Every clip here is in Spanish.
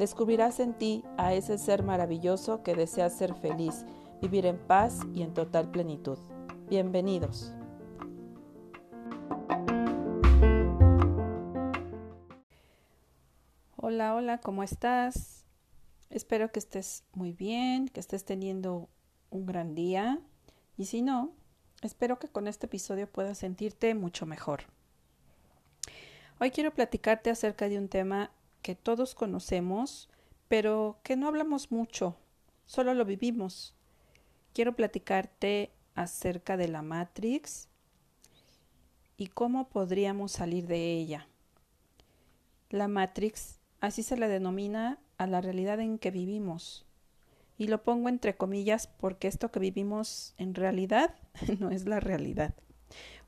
Descubrirás en ti a ese ser maravilloso que desea ser feliz, vivir en paz y en total plenitud. Bienvenidos. Hola, hola, ¿cómo estás? Espero que estés muy bien, que estés teniendo un gran día y si no, espero que con este episodio puedas sentirte mucho mejor. Hoy quiero platicarte acerca de un tema que todos conocemos, pero que no hablamos mucho, solo lo vivimos. Quiero platicarte acerca de la Matrix y cómo podríamos salir de ella. La Matrix, así se la denomina a la realidad en que vivimos. Y lo pongo entre comillas porque esto que vivimos en realidad no es la realidad.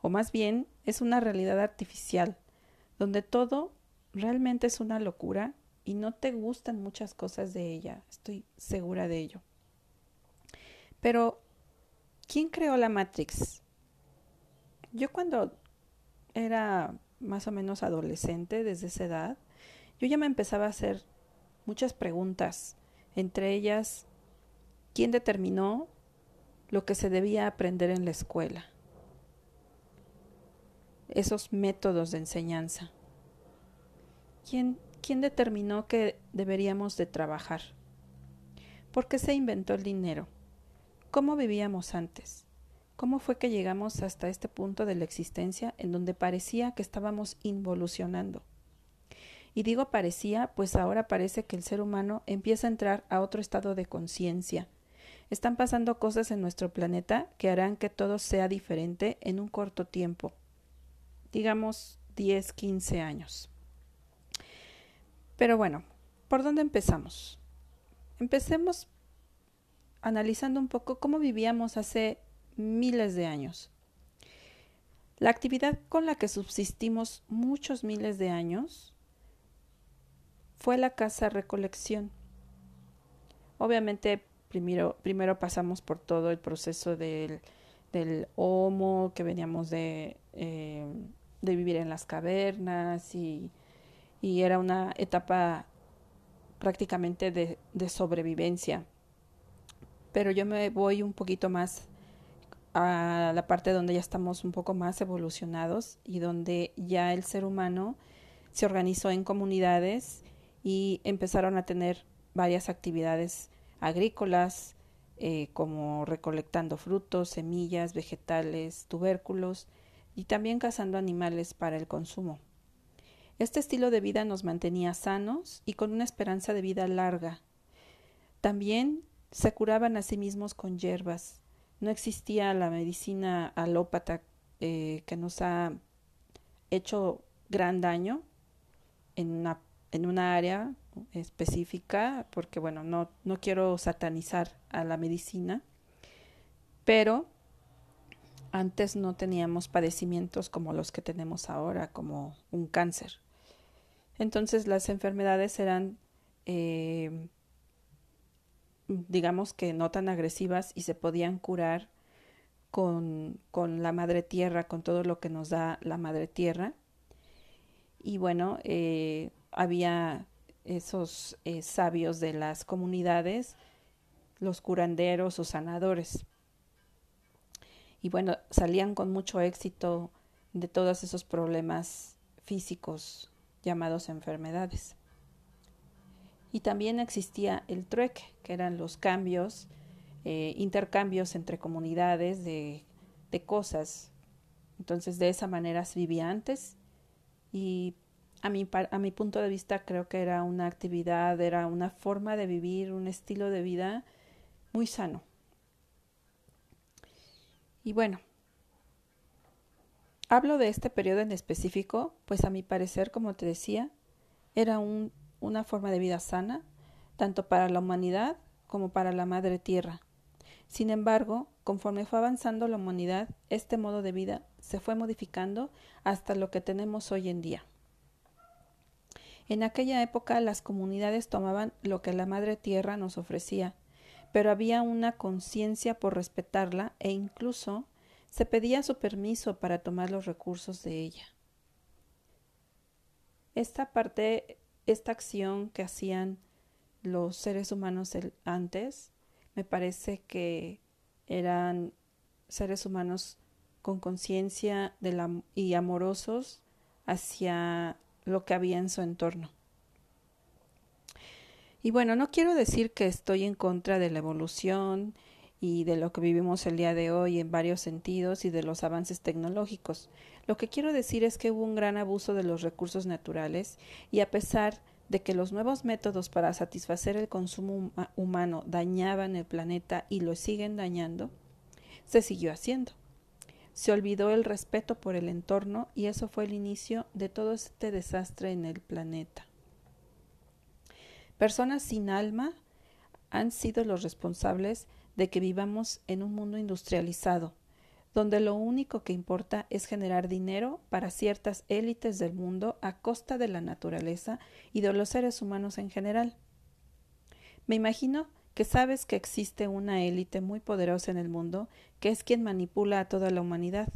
O más bien es una realidad artificial, donde todo realmente es una locura y no te gustan muchas cosas de ella. Estoy segura de ello. Pero ¿Quién creó la Matrix? Yo cuando era más o menos adolescente, desde esa edad, yo ya me empezaba a hacer muchas preguntas, entre ellas, ¿quién determinó lo que se debía aprender en la escuela? Esos métodos de enseñanza. ¿Quién, determinó que deberíamos de trabajar? ¿Por qué se inventó el dinero? ¿Cómo vivíamos antes? ¿Cómo fue que llegamos hasta este punto de la existencia en donde parecía que estábamos involucionando? Y digo parecía, pues ahora parece que el ser humano empieza a entrar a otro estado de conciencia. Están pasando cosas en nuestro planeta que harán que todo sea diferente en un corto tiempo, digamos 10, 15 años. Pero bueno, ¿por dónde empezamos? Empecemos analizando un poco cómo vivíamos hace miles de años. La actividad con la que subsistimos muchos miles de años fue la casa recolección. Obviamente primero, primero pasamos por todo el proceso del, del homo, que veníamos de, eh, de vivir en las cavernas y, y, era una etapa prácticamente de, sobrevivencia pero yo me voy un poquito más a la parte donde ya estamos un poco más evolucionados y donde ya el ser humano se organizó en comunidades y empezaron a tener varias actividades agrícolas, eh, como recolectando frutos, semillas, vegetales, tubérculos y también cazando animales para el consumo. Este estilo de vida nos mantenía sanos y con una esperanza de vida larga. También se curaban a sí mismos con hierbas. No existía la medicina alópata eh, que nos ha hecho gran daño en una, en una área específica, porque bueno, no, no quiero satanizar a la medicina, pero antes no teníamos padecimientos como los que tenemos ahora, como un cáncer. Entonces las enfermedades eran eh, digamos que no tan agresivas y se podían curar con, con la madre tierra, con todo lo que nos da la madre tierra. Y bueno, eh, había esos eh, sabios de las comunidades, los curanderos o sanadores. Y bueno, salían con mucho éxito de todos esos problemas físicos llamados enfermedades. Y también existía el trueque, que eran los cambios eh, intercambios entre comunidades de, de cosas. Entonces de esa manera se vivía antes y a mi, a mi punto de vista creo que era una actividad, era una forma de vivir, un estilo de vida muy sano. Y bueno, hablo de este periodo en específico, pues a mi parecer, como te decía, era un, una forma de vida sana, tanto para la humanidad como para la madre tierra. Sin embargo, conforme fue avanzando la humanidad, este modo de vida se fue modificando hasta lo que tenemos hoy en día. En aquella época las comunidades tomaban lo que la Madre Tierra nos ofrecía, pero había una conciencia por respetarla e incluso se pedía su permiso para tomar los recursos de ella. Esta parte, esta acción que hacían los seres humanos antes, me parece que eran seres humanos con conciencia y amorosos hacia lo que había en su entorno. Y bueno, no quiero decir que estoy en contra de la evolución y de lo que vivimos el día de hoy en varios sentidos y de los avances tecnológicos. Lo que quiero decir es que hubo un gran abuso de los recursos naturales y a pesar de que los nuevos métodos para satisfacer el consumo humano dañaban el planeta y lo siguen dañando, se siguió haciendo. Se olvidó el respeto por el entorno y eso fue el inicio de todo este desastre en el planeta. Personas sin alma han sido los responsables de que vivamos en un mundo industrializado, donde lo único que importa es generar dinero para ciertas élites del mundo a costa de la naturaleza y de los seres humanos en general. Me imagino que sabes que existe una élite muy poderosa en el mundo que es quien manipula a toda la humanidad.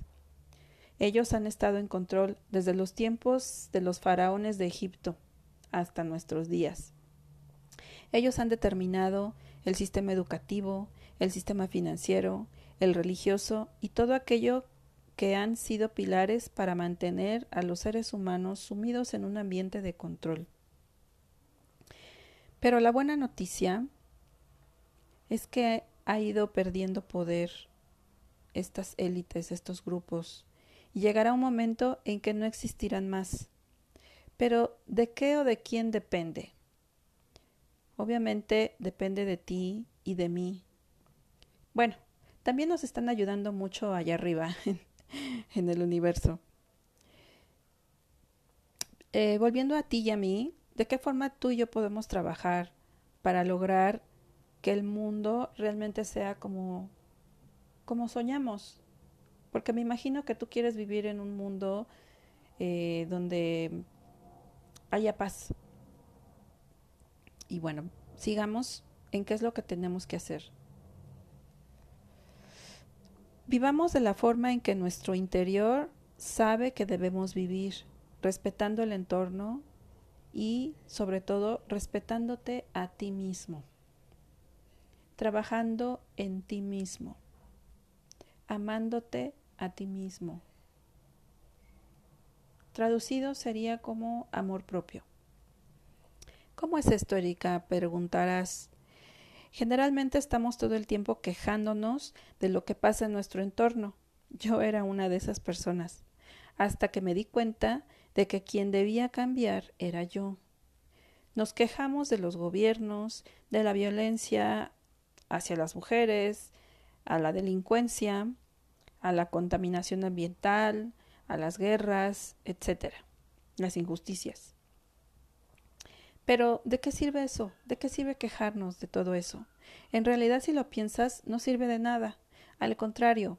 Ellos han estado en control desde los tiempos de los faraones de Egipto hasta nuestros días. Ellos han determinado el sistema educativo, el sistema financiero, el religioso y todo aquello que han sido pilares para mantener a los seres humanos sumidos en un ambiente de control. Pero la buena noticia es que ha ido perdiendo poder estas élites, estos grupos, y llegará un momento en que no existirán más. Pero ¿de qué o de quién depende? Obviamente depende de ti y de mí. Bueno, también nos están ayudando mucho allá arriba, en el universo. Eh, volviendo a ti y a mí, ¿de qué forma tú y yo podemos trabajar para lograr que el mundo realmente sea como, como soñamos. Porque me imagino que tú quieres vivir en un mundo eh, donde haya paz. Y bueno, sigamos en qué es lo que tenemos que hacer. Vivamos de la forma en que nuestro interior sabe que debemos vivir, respetando el entorno y sobre todo respetándote a ti mismo trabajando en ti mismo, amándote a ti mismo. Traducido sería como amor propio. ¿Cómo es esto, Erika? Preguntarás. Generalmente estamos todo el tiempo quejándonos de lo que pasa en nuestro entorno. Yo era una de esas personas, hasta que me di cuenta de que quien debía cambiar era yo. Nos quejamos de los gobiernos, de la violencia hacia las mujeres, a la delincuencia, a la contaminación ambiental, a las guerras, etcétera, las injusticias. Pero, ¿de qué sirve eso? ¿De qué sirve quejarnos de todo eso? En realidad, si lo piensas, no sirve de nada. Al contrario,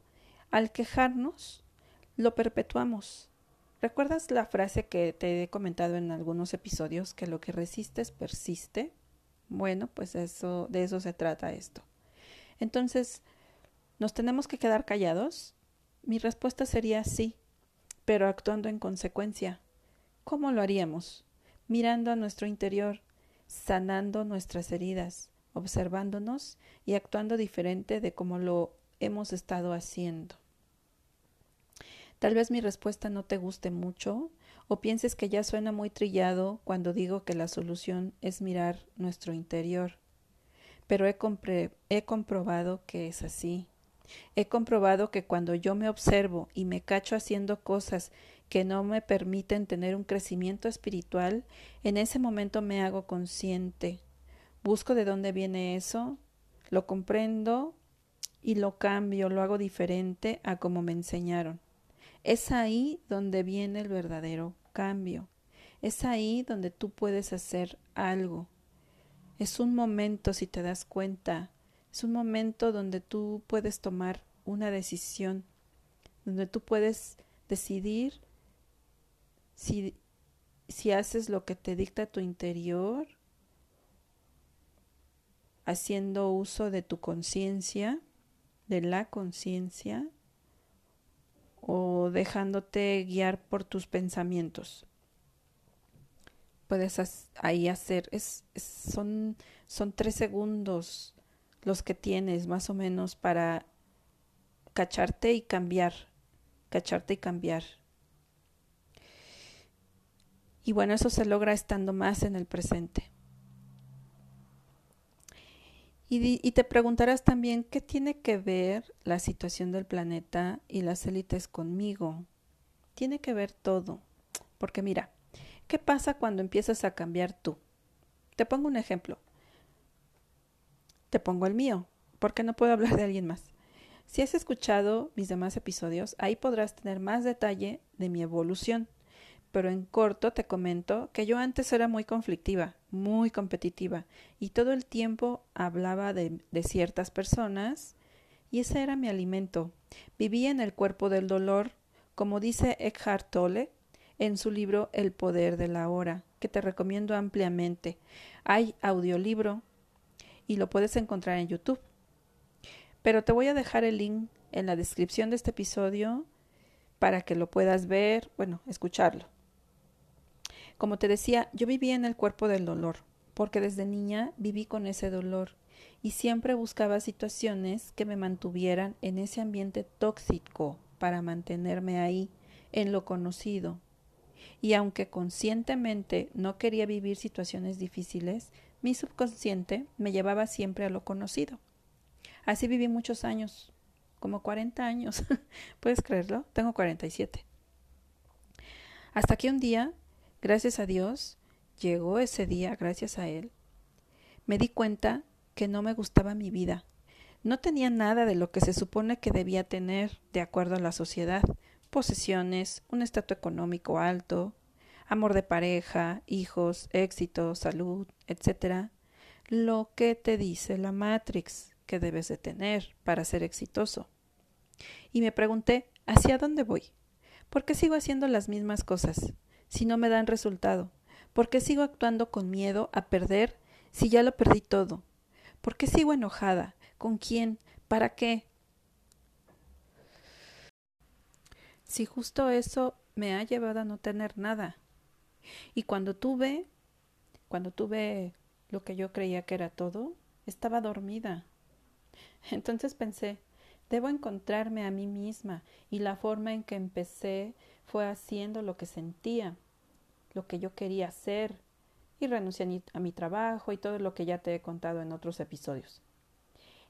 al quejarnos, lo perpetuamos. ¿Recuerdas la frase que te he comentado en algunos episodios que lo que resistes persiste? Bueno, pues de eso se trata esto. Entonces, ¿nos tenemos que quedar callados? Mi respuesta sería sí, pero actuando en consecuencia. ¿Cómo lo haríamos? Mirando a nuestro interior, sanando nuestras heridas, observándonos y actuando diferente de como lo hemos estado haciendo. Tal vez mi respuesta no te guste mucho o pienses que ya suena muy trillado cuando digo que la solución es mirar nuestro interior. pero he, he comprobado que es así. He comprobado que cuando yo me observo y me cacho haciendo cosas que no me permiten tener un crecimiento espiritual, en ese momento me hago consciente. Busco de dónde viene eso, lo comprendo y lo cambio, lo hago diferente a como me enseñaron. Es ahí donde viene el verdadero cambio. Es ahí donde tú puedes hacer algo. Es un momento, si te das cuenta, es un momento donde tú puedes tomar una decisión, donde tú puedes decidir si, si haces lo que te dicta tu interior, haciendo uso de tu conciencia, de la conciencia, o dejándote guiar por tus pensamientos. Puedes ahí hacer, es, son, son tres segundos los que tienes más o menos para cacharte y cambiar, cacharte y cambiar. Y bueno, eso se logra estando más en el presente. Y, y, te preguntarás también qué tiene que ver la situación del planeta y las élites conmigo. Tiene que ver todo. Porque mira, ¿qué pasa cuando empiezas a cambiar tú? Te pongo un ejemplo. Te pongo el mío, porque no puedo hablar de alguien más. Si has escuchado mis demás episodios, ahí podrás tener más detalle de mi evolución pero en corto te comento que yo antes era muy conflictiva, muy competitiva, y todo el tiempo hablaba de, ciertas personas, y ese era mi alimento. Vivía en el cuerpo del dolor, como dice Eckhart Tolle en su libro El poder de la hora, que te recomiendo ampliamente. Hay audiolibro y lo puedes encontrar en YouTube. Pero te voy a dejar el link en la descripción de este episodio para que lo puedas ver, bueno, escucharlo. Como te decía, yo vivía en el cuerpo del dolor, porque desde niña viví con ese dolor y siempre buscaba situaciones que me mantuvieran en ese ambiente tóxico para mantenerme ahí, en lo conocido. Y aunque conscientemente no quería vivir situaciones difíciles, mi subconsciente me llevaba siempre a lo conocido. Así viví muchos años, como 40 años. ¿Puedes creerlo? Tengo 47. Hasta que un día Gracias a Dios, llegó ese día, gracias a Él. Me di cuenta que no me gustaba mi vida. No tenía nada de lo que se supone que debía tener de acuerdo a la sociedad. Posesiones, un estatus económico alto, amor de pareja, hijos, éxito, salud, etc. Lo que te dice la Matrix que debes de tener para ser exitoso. Y me pregunté, ¿hacia dónde voy? ¿Por qué sigo haciendo las mismas cosas? Si no me dan resultado? ¿Por qué sigo actuando con miedo a perder si ya lo perdí todo? ¿Por qué sigo enojada? ¿Con quién? ¿Para qué? Si justo eso me ha llevado a no tener nada. Y cuando tuve, cuando tuve lo que yo creía que era todo, estaba dormida. Entonces pensé, debo encontrarme a mí misma y la forma en que empecé fue haciendo lo que sentía, lo que yo quería hacer, y renuncié a mi trabajo y todo lo que ya te he contado en otros episodios.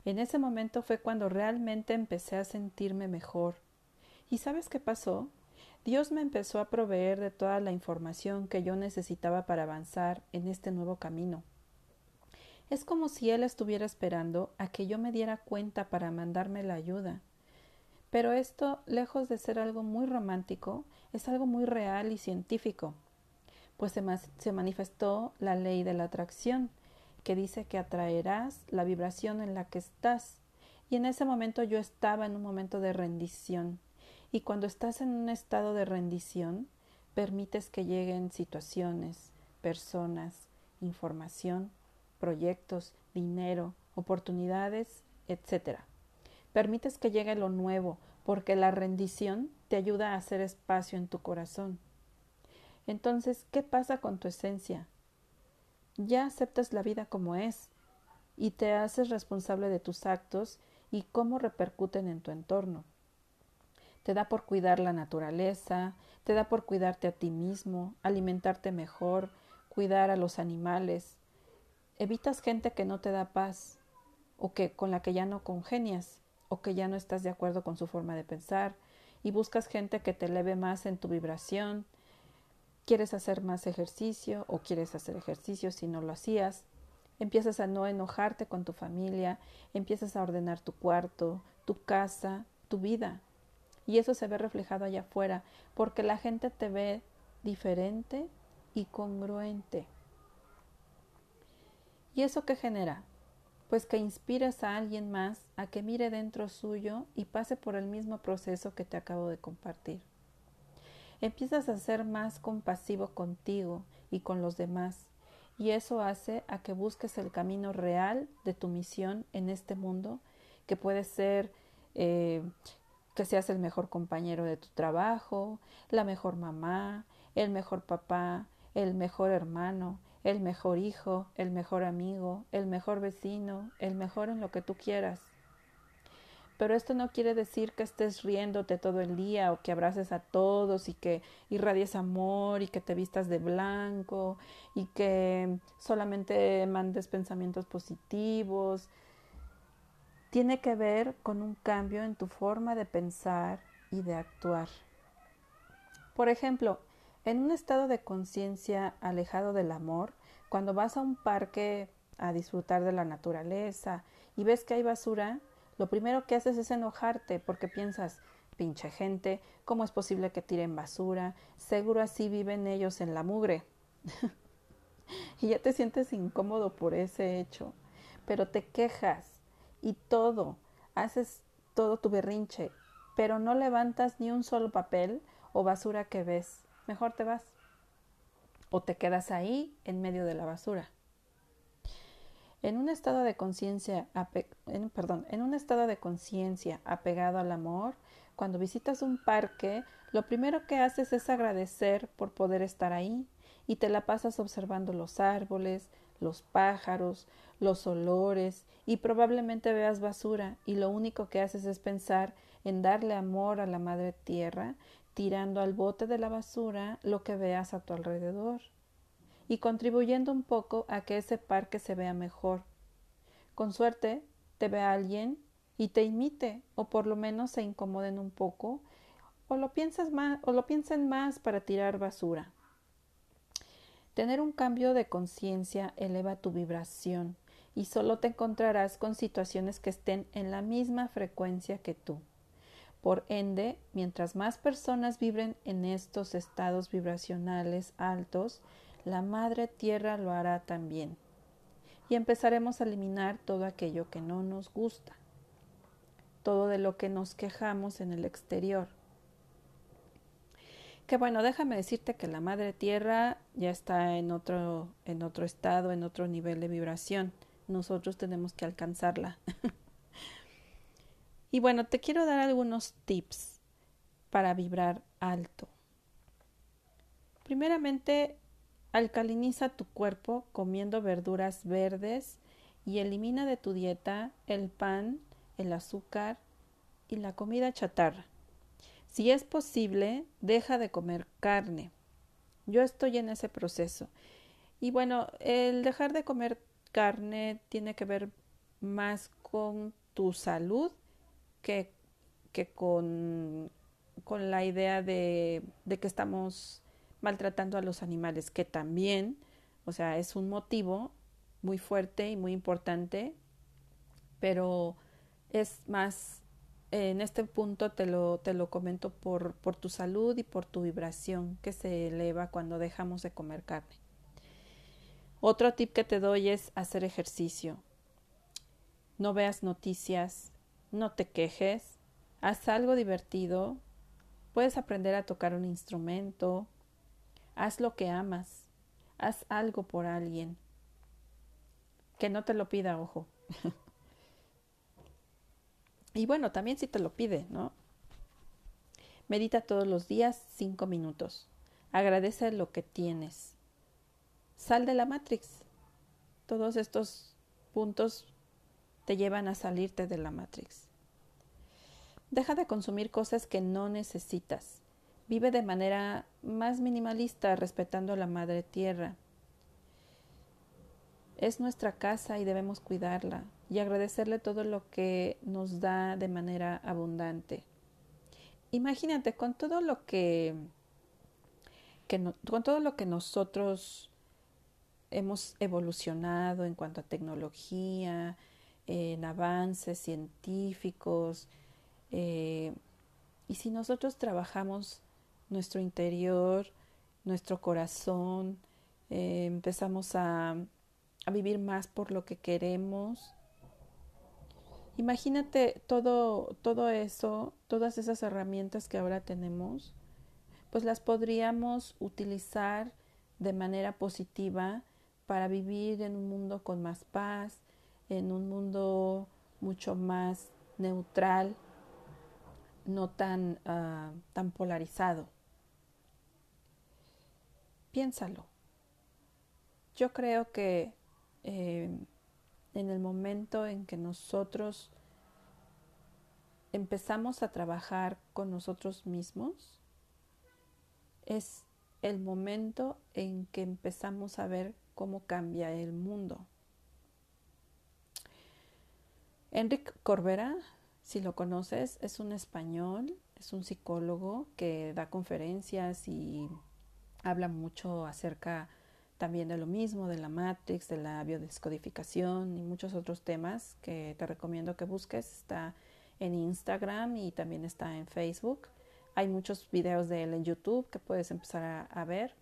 En ese momento fue cuando realmente empecé a sentirme mejor. ¿Y sabes qué pasó? Dios me empezó a proveer de toda la información que yo necesitaba para avanzar en este nuevo camino. Es como si Él estuviera esperando a que yo me diera cuenta para mandarme la ayuda. Pero esto, lejos de ser algo muy romántico, es algo muy real y científico, pues se, manifestó la ley de la atracción, que dice que atraerás la vibración en la que estás. Y en ese momento yo estaba en un momento de rendición. Y cuando estás en un estado de rendición, permites que lleguen situaciones, personas, información, proyectos, dinero, oportunidades, etc. Permites que llegue lo nuevo, porque la rendición te ayuda a hacer espacio en tu corazón. Entonces, ¿qué pasa con tu esencia? Ya aceptas la vida como es y te haces responsable de tus actos y cómo repercuten en tu entorno. Te da por cuidar la naturaleza, te da por cuidarte a ti mismo, alimentarte mejor, cuidar a los animales. Evitas gente que no te da paz o que con la que ya no congenias o que ya no estás de acuerdo con su forma de pensar y buscas gente que te eleve más en tu vibración. Quieres hacer más ejercicio o quieres hacer ejercicio si no lo hacías. Empiezas a no enojarte con tu familia, empiezas a ordenar tu cuarto, tu casa, tu vida. Y eso se ve reflejado allá afuera, porque la gente te ve diferente y congruente. ¿Y eso qué genera? Pues que inspiras a alguien más a que mire dentro suyo y pase por el mismo proceso que te acabo de compartir. Empiezas a ser más compasivo contigo y con los demás, y eso hace a que busques el camino real de tu misión en este mundo, que puede ser eh, que seas el mejor compañero de tu trabajo, la mejor mamá, el mejor papá, el mejor hermano, el mejor hijo, el mejor amigo, el mejor vecino, el mejor en lo que tú quieras. Pero esto no quiere decir que estés riéndote todo el día o que abraces a todos y que irradies amor y que te vistas de blanco y que solamente mandes pensamientos positivos. Tiene que ver con un cambio en tu forma de pensar y de actuar. Por ejemplo, en un estado de conciencia alejado del amor, cuando vas a un parque a disfrutar de la naturaleza y ves que hay basura, lo primero que haces es enojarte porque piensas, pinche gente, ¿cómo es posible que tiren basura? Seguro así viven ellos en la mugre. y ya te sientes incómodo por ese hecho, pero te quejas y todo, haces todo tu berrinche, pero no levantas ni un solo papel o basura que ves mejor te vas. O te quedas ahí en medio de la basura. En un estado de conciencia, perdón, en un estado de conciencia apegado al amor, cuando visitas un parque, lo primero que haces es agradecer por poder estar ahí y te la pasas observando los árboles, los pájaros, los olores y probablemente veas basura y lo único que haces es pensar en darle amor a la madre tierra tirando al bote de la basura lo que veas a tu alrededor y contribuyendo un poco a que ese parque se vea mejor. Con suerte te vea alguien y te imite o por lo menos se incomoden un poco o lo piensas más o lo piensen más para tirar basura. Tener un cambio de conciencia eleva tu vibración y solo te encontrarás con situaciones que estén en la misma frecuencia que tú. Por ende, mientras más personas vibren en estos estados vibracionales altos, la Madre Tierra lo hará también. Y empezaremos a eliminar todo aquello que no nos gusta, todo de lo que nos quejamos en el exterior. Que bueno, déjame decirte que la Madre Tierra ya está en otro, en otro estado, en otro nivel de vibración. Nosotros tenemos que alcanzarla. Y bueno, te quiero dar algunos tips para vibrar alto. Primeramente, alcaliniza tu cuerpo comiendo verduras verdes y elimina de tu dieta el pan, el azúcar y la comida chatarra. Si es posible, deja de comer carne. Yo estoy en ese proceso. Y bueno, el dejar de comer carne tiene que ver más con tu salud que, con, con, la idea de, de que estamos maltratando a los animales, que también, o sea, es un motivo muy fuerte y muy importante, pero es más, en este punto te lo, te lo comento por, por tu salud y por tu vibración que se eleva cuando dejamos de comer carne. Otro tip que te doy es hacer ejercicio. No veas noticias, no te quejes, haz algo divertido, puedes aprender a tocar un instrumento, haz lo que amas, haz algo por alguien. Que no te lo pida, ojo. y bueno, también si te lo pide, ¿no? Medita todos los días cinco minutos. Agradece lo que tienes. Sal de la Matrix. Todos estos puntos te llevan a salirte de la Matrix. Deja de consumir cosas que no necesitas. Vive de manera más minimalista respetando a la Madre Tierra. Es nuestra casa y debemos cuidarla. y agradecerle todo lo que nos da de manera abundante. Imagínate con todo lo que, con todo lo que nosotros hemos evolucionado en cuanto a tecnología, en avances científicos, eh, y si nosotros trabajamos nuestro interior, nuestro corazón, eh, empezamos a, a vivir más por lo que queremos, Imagínate todo, todo eso, todas esas herramientas que ahora tenemos, pues las podríamos utilizar de manera positiva para vivir en un mundo con más paz, en un mundo mucho más neutral, no tan, uh, tan polarizado. Piénsalo. Yo creo que eh, en el momento en que nosotros empezamos a trabajar con nosotros mismos, es el momento en que empezamos a ver cómo cambia el mundo. Enric Corbera, si lo conoces, es un español, es un psicólogo que da conferencias y habla mucho acerca también de lo mismo, de la Matrix, de la biodescodificación y muchos otros temas que te recomiendo que busques. Está en Instagram y también está en Facebook. Hay muchos videos de él en YouTube que puedes empezar a, ver.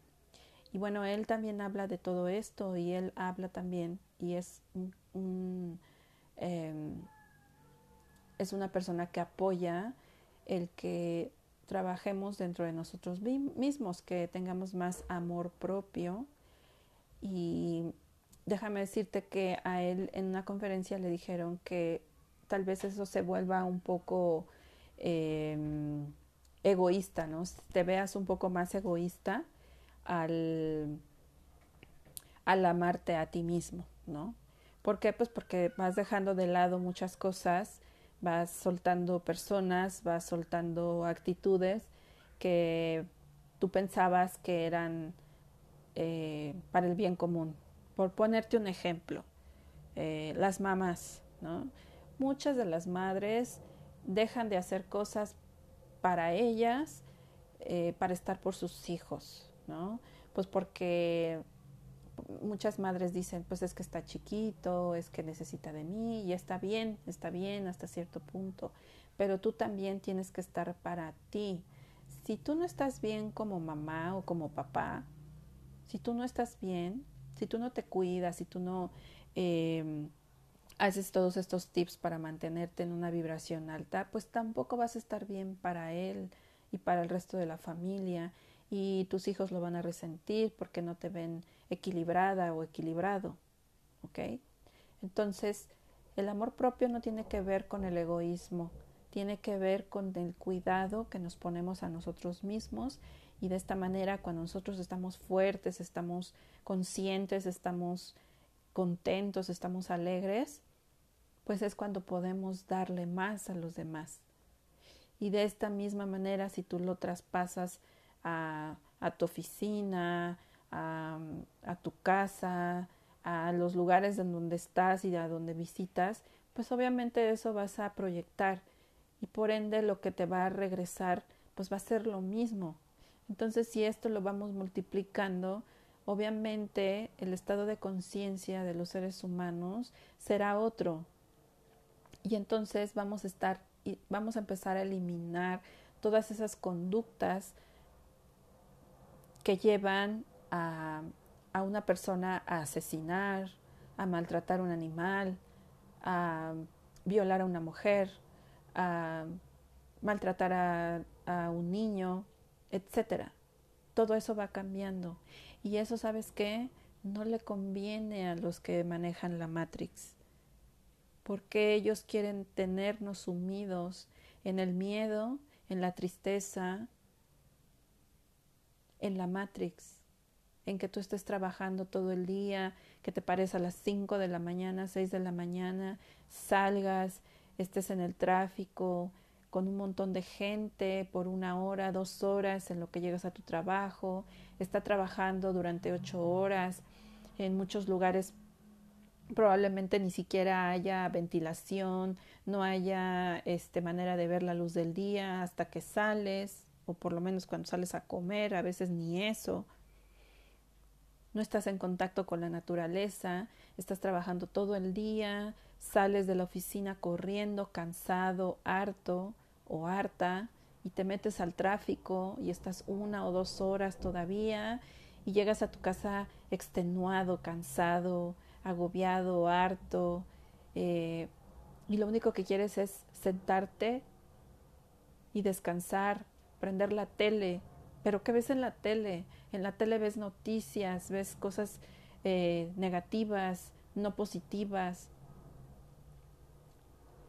Y bueno, él también habla de todo esto y él habla también y es un, em, es una persona que apoya el que trabajemos dentro de nosotros mismos, que tengamos más amor propio y déjame decirte que a él en una conferencia le dijeron que tal vez eso se vuelva un poco em, egoísta, ¿no? Te veas un poco más egoísta al, al amarte a ti mismo, ¿no? ¿Por qué? Pues porque vas dejando de lado muchas cosas, vas soltando personas, vas soltando actitudes que tú pensabas que eran eh, para el bien común. Por ponerte un ejemplo, eh, las mamás, ¿no? Muchas de las madres dejan de hacer cosas para ellas, eh, para estar por sus hijos, ¿no? Pues porque muchas madres dicen, pues es que está chiquito, es que necesita de mí, y está bien, está bien hasta cierto punto, pero tú también tienes que estar para ti. Si tú no estás bien como mamá o como papá, si tú no estás bien, si tú no te cuidas, si tú no em, haces todos estos tips para mantenerte en una vibración alta, pues tampoco vas a estar bien para él y para el resto de la familia y tus hijos lo van a resentir porque no te ven equilibrada o equilibrado. ¿Ok? Entonces, el amor propio no tiene que ver con el egoísmo, tiene que ver con el cuidado que nos ponemos a nosotros mismos y de esta manera cuando nosotros estamos fuertes, estamos conscientes, estamos contentos, estamos alegres, pues es cuando podemos darle más a los demás. Y de esta misma manera, si tú lo traspasas a, tu oficina, a, a, tu casa, a los lugares en donde estás y a donde visitas, pues obviamente eso vas a proyectar y por ende lo que te va a regresar pues va a ser lo mismo. Entonces, si esto lo vamos multiplicando, obviamente el estado de conciencia de los seres humanos será otro. Y entonces vamos a estar y vamos a empezar a eliminar todas esas conductas que llevan a, a una persona a asesinar, a maltratar a un animal, a violar a una mujer, a maltratar a, un niño, etcétera. Todo eso va cambiando. Y eso, ¿sabes qué? No le conviene a los que manejan la Matrix. Porque ellos quieren tenernos sumidos en el miedo, en la tristeza, en la Matrix, en que tú estés trabajando todo el día, que te pares a las 5 de la mañana, 6 de la mañana, salgas, estés en el tráfico, con un montón de gente por una hora, dos horas en lo que llegas a tu trabajo, está trabajando durante ocho horas, en muchos lugares probablemente ni siquiera haya ventilación, no haya este manera de ver la luz del día hasta que sales, o por lo menos cuando sales a comer, a veces ni eso. No estás en contacto con la naturaleza, estás trabajando todo el día, sales de la oficina corriendo, cansado, harto o harta, y te metes al tráfico y estás una o dos horas todavía y llegas a tu casa extenuado, cansado, agobiado, harto, eh, y lo único que quieres es sentarte y descansar, prender la tele. Pero ¿qué ves en la tele? En la tele ves noticias, ves cosas eh, negativas, no positivas.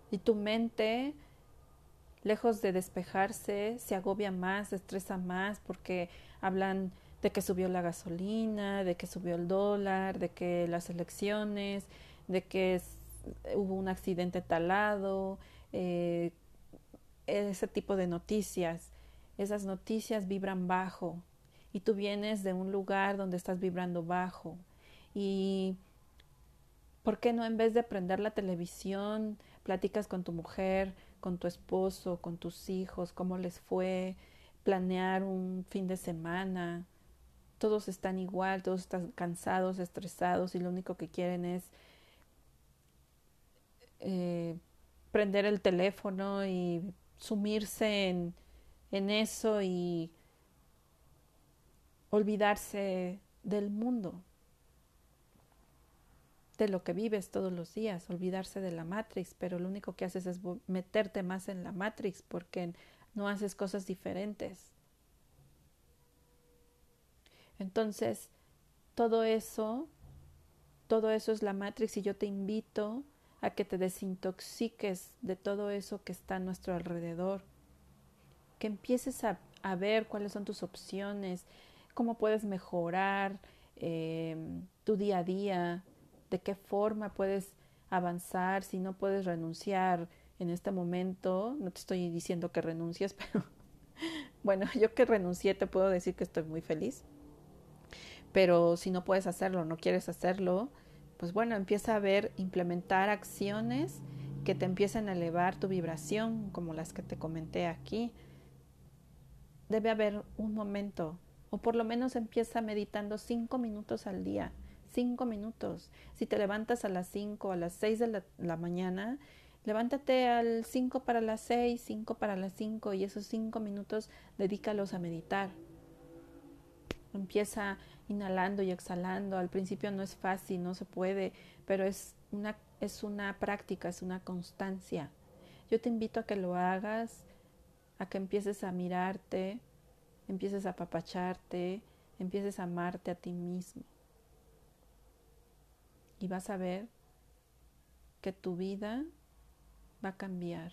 Y tu mente, lejos de despejarse, se agobia más, se estresa más porque hablan de que subió la gasolina, de que subió el dólar, de que las elecciones, de que hubo un accidente talado, eh, ese tipo de noticias. Esas noticias vibran bajo y tú vienes de un lugar donde estás vibrando bajo. Y ¿por qué no en vez de prender la televisión, platicas con tu mujer, con tu esposo, con tus hijos, cómo les fue, planear un fin de semana? todos están igual, todos están cansados, estresados y lo único que quieren es eh, prender el teléfono y sumirse en, en eso y olvidarse del mundo, de lo que vives todos los días, olvidarse de la Matrix, pero lo único que haces es meterte más en la Matrix porque no haces cosas diferentes. Entonces, todo eso, todo eso es la Matrix y yo te invito a que te desintoxiques de todo eso que está a nuestro alrededor, que empieces a, ver cuáles son tus opciones, cómo puedes mejorar em, tu día a día, de qué forma puedes avanzar, si no puedes renunciar en este momento, no te estoy diciendo que renuncies, pero bueno, yo que renuncié te puedo decir que estoy muy feliz pero si no puedes hacerlo, no quieres hacerlo, pues bueno, empieza a ver, implementar acciones que te empiecen a elevar tu vibración, como las que te comenté aquí. Debe haber un momento, o por lo menos empieza meditando cinco minutos al día, cinco minutos. Si te levantas a las cinco, a las seis de la, la mañana, levántate al cinco para las seis, cinco para las cinco, y esos cinco minutos dedícalos a meditar. Empieza inhalando y exhalando. Al principio no es fácil, no se puede, pero es una, es una práctica, es una constancia. Yo te invito a que lo hagas, a que empieces a mirarte, empieces a apapacharte, empieces a amarte a ti mismo. Y vas a ver que tu vida va a cambiar.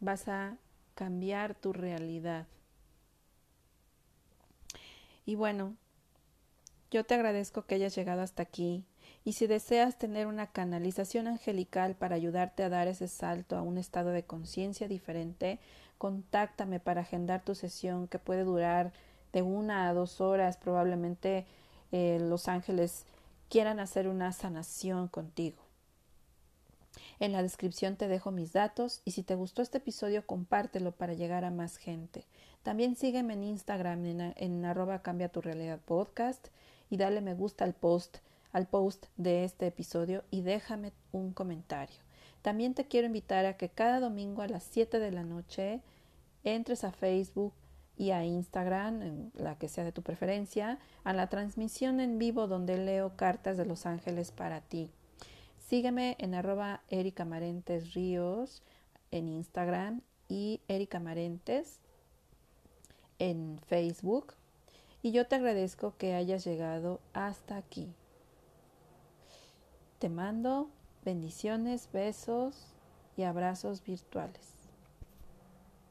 Vas a cambiar tu realidad. Y bueno, yo te agradezco que hayas llegado hasta aquí y si deseas tener una canalización angelical para ayudarte a dar ese salto a un estado de conciencia diferente, contáctame para agendar tu sesión que puede durar de una a dos horas. Probablemente eh, los ángeles quieran hacer una sanación contigo. En la descripción te dejo mis datos y si te gustó este episodio compártelo para llegar a más gente. También sígueme en Instagram en, arroba cambia tu realidad podcast y dale me gusta al post, al post de este episodio y déjame un comentario. También te quiero invitar a que cada domingo a las 7 de la noche entres a Facebook y a Instagram, en la que sea de tu preferencia, a la transmisión en vivo donde leo cartas de los ángeles para ti. Sígueme en arroba Erika Marentes Ríos en Instagram y Erika Marentes en Facebook y yo te agradezco que hayas llegado hasta aquí. Te mando bendiciones, besos y abrazos virtuales.